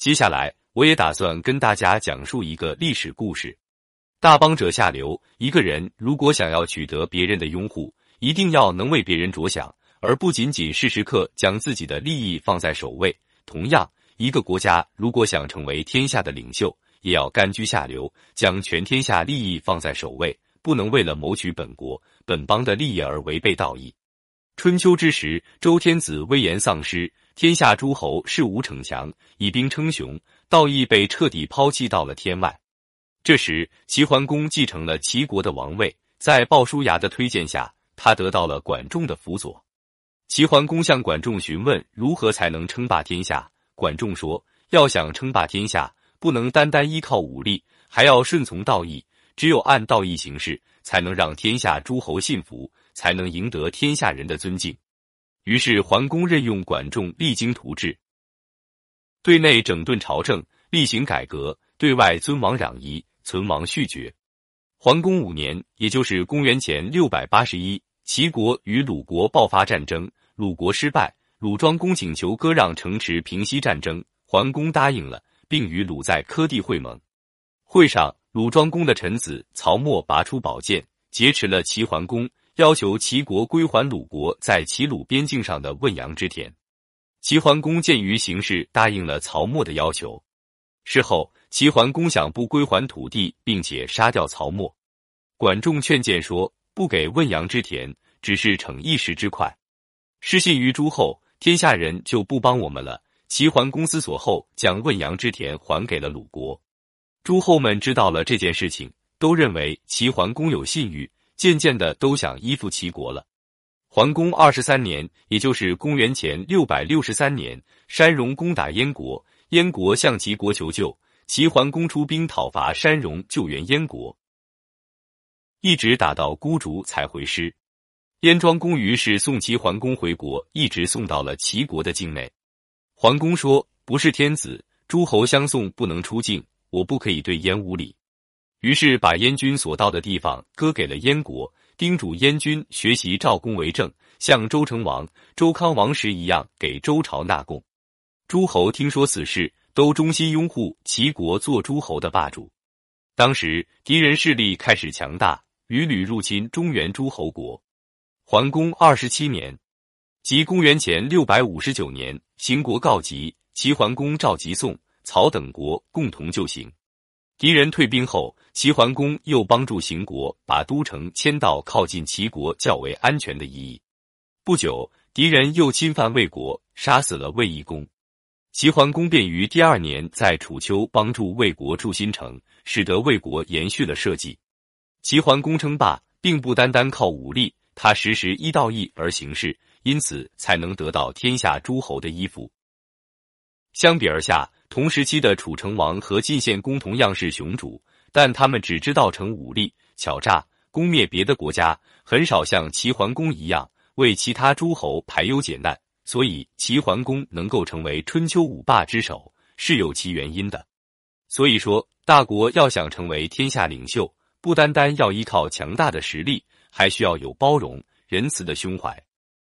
接下来，我也打算跟大家讲述一个历史故事。大邦者下流，一个人如果想要取得别人的拥护，一定要能为别人着想，而不仅仅是时刻将自己的利益放在首位。同样，一个国家如果想成为天下的领袖，也要甘居下流，将全天下利益放在首位，不能为了谋取本国本邦的利益而违背道义。春秋之时，周天子威严丧失。天下诸侯恃武逞强，以兵称雄，道义被彻底抛弃到了天外。这时，齐桓公继承了齐国的王位，在鲍叔牙的推荐下，他得到了管仲的辅佐。齐桓公向管仲询问如何才能称霸天下。管仲说：“要想称霸天下，不能单单依靠武力，还要顺从道义。只有按道义行事，才能让天下诸侯信服，才能赢得天下人的尊敬。”于是，桓公任用管仲励精图治，对内整顿朝政，厉行改革；对外尊王攘夷，存亡续绝。桓公五年，也就是公元前六百八十一，齐国与鲁国爆发战争，鲁国失败，鲁庄公请求割让城池，平息战争。桓公答应了，并与鲁在柯地会盟。会上，鲁庄公的臣子曹沫拔出宝剑，劫持了齐桓公。要求齐国归还鲁国在齐鲁边境上的汶阳之田，齐桓公鉴于形势，答应了曹沫的要求。事后，齐桓公想不归还土地，并且杀掉曹沫。管仲劝谏说：“不给汶阳之田，只是逞一时之快。失信于诸侯，天下人就不帮我们了。”齐桓公思索后，将汶阳之田还给了鲁国。诸侯们知道了这件事情，都认为齐桓公有信誉。渐渐的都想依附齐国了。桓公二十三年，也就是公元前六百六十三年，山戎攻打燕国，燕国向齐国求救，齐桓公出兵讨伐山戎，救援燕国，一直打到孤竹才回师。燕庄公于是送齐桓公回国，一直送到了齐国的境内。桓公说：“不是天子，诸侯相送不能出境，我不可以对燕无礼。”于是把燕军所到的地方割给了燕国，叮嘱燕军学习赵公为政，像周成王、周康王时一样给周朝纳贡。诸侯听说此事，都衷心拥护齐国做诸侯的霸主。当时敌人势力开始强大，屡屡入侵中原诸侯国。桓公二十七年，即公元前六百五十九年，秦国告急，齐桓公召集宋、曹等国共同救行。敌人退兵后，齐桓公又帮助邢国把都城迁到靠近齐国较为安全的夷邑。不久，敌人又侵犯魏国，杀死了魏懿公。齐桓公便于第二年在楚丘帮助魏国筑新城，使得魏国延续了社稷。齐桓公称霸，并不单单靠武力，他时时依道义而行事，因此才能得到天下诸侯的依附。相比而下。同时期的楚成王和晋献公同样是雄主，但他们只知道逞武力、巧诈、攻灭别的国家，很少像齐桓公一样为其他诸侯排忧解难。所以，齐桓公能够成为春秋五霸之首，是有其原因的。所以说，大国要想成为天下领袖，不单单要依靠强大的实力，还需要有包容、仁慈的胸怀。